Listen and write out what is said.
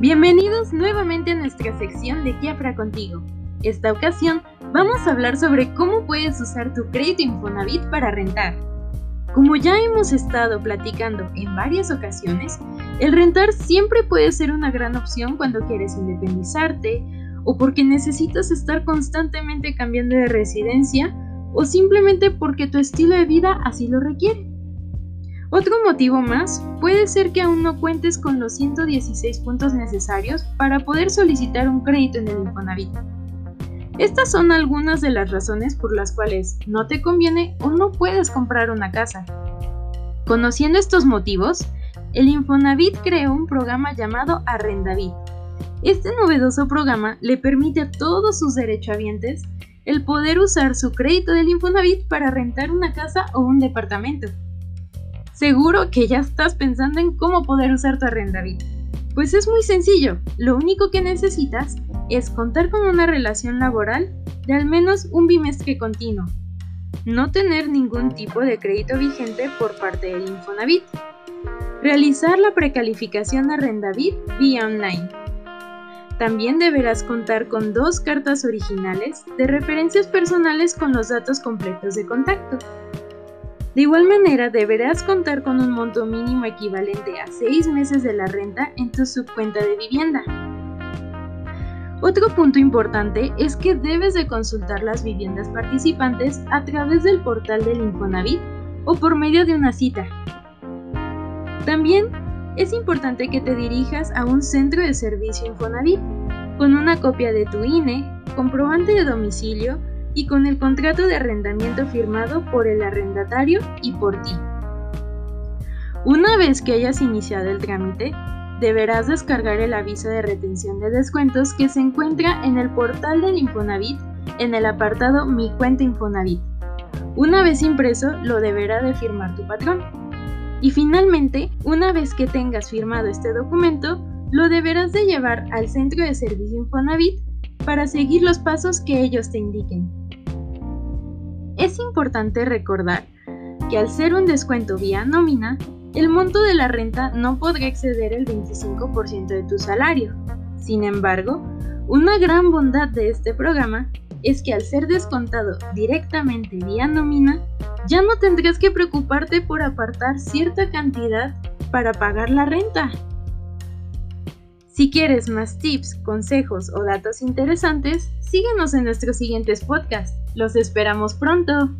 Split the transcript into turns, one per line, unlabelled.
Bienvenidos nuevamente a nuestra sección de Kiafra contigo. Esta ocasión vamos a hablar sobre cómo puedes usar tu crédito Infonavit para rentar. Como ya hemos estado platicando en varias ocasiones, el rentar siempre puede ser una gran opción cuando quieres independizarte o porque necesitas estar constantemente cambiando de residencia o simplemente porque tu estilo de vida así lo requiere. Otro motivo más puede ser que aún no cuentes con los 116 puntos necesarios para poder solicitar un crédito en el Infonavit. Estas son algunas de las razones por las cuales no te conviene o no puedes comprar una casa. Conociendo estos motivos, el Infonavit creó un programa llamado Arrendavit. Este novedoso programa le permite a todos sus derechohabientes el poder usar su crédito del Infonavit para rentar una casa o un departamento. Seguro que ya estás pensando en cómo poder usar tu arrendavit. Pues es muy sencillo, lo único que necesitas es contar con una relación laboral de al menos un bimestre continuo, no tener ningún tipo de crédito vigente por parte del Infonavit, realizar la precalificación Arrendavit vía online. También deberás contar con dos cartas originales de referencias personales con los datos completos de contacto de igual manera, deberás contar con un monto mínimo equivalente a 6 meses de la renta en tu subcuenta de vivienda. Otro punto importante es que debes de consultar las viviendas participantes a través del portal del Infonavit o por medio de una cita. También es importante que te dirijas a un centro de servicio Infonavit con una copia de tu INE, comprobante de domicilio y con el contrato de arrendamiento firmado por el arrendatario y por ti. Una vez que hayas iniciado el trámite, deberás descargar el aviso de retención de descuentos que se encuentra en el portal del Infonavit en el apartado Mi cuenta Infonavit. Una vez impreso, lo deberá de firmar tu patrón. Y finalmente, una vez que tengas firmado este documento, lo deberás de llevar al centro de servicio Infonavit para seguir los pasos que ellos te indiquen. Es importante recordar que al ser un descuento vía nómina, el monto de la renta no podrá exceder el 25% de tu salario. Sin embargo, una gran bondad de este programa es que al ser descontado directamente vía nómina, ya no tendrás que preocuparte por apartar cierta cantidad para pagar la renta. Si quieres más tips, consejos o datos interesantes, síguenos en nuestros siguientes podcasts. Los esperamos pronto.